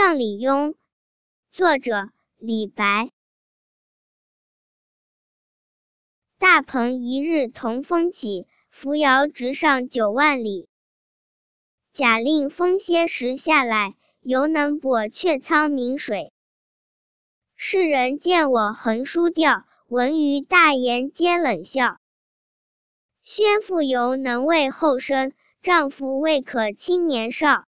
上李邕，作者李白。大鹏一日同风起，扶摇直上九万里。假令风歇时下来，犹能簸却沧溟水。世人见我横书调，闻余大言皆冷笑。宣父犹能畏后生，丈夫未可轻年少。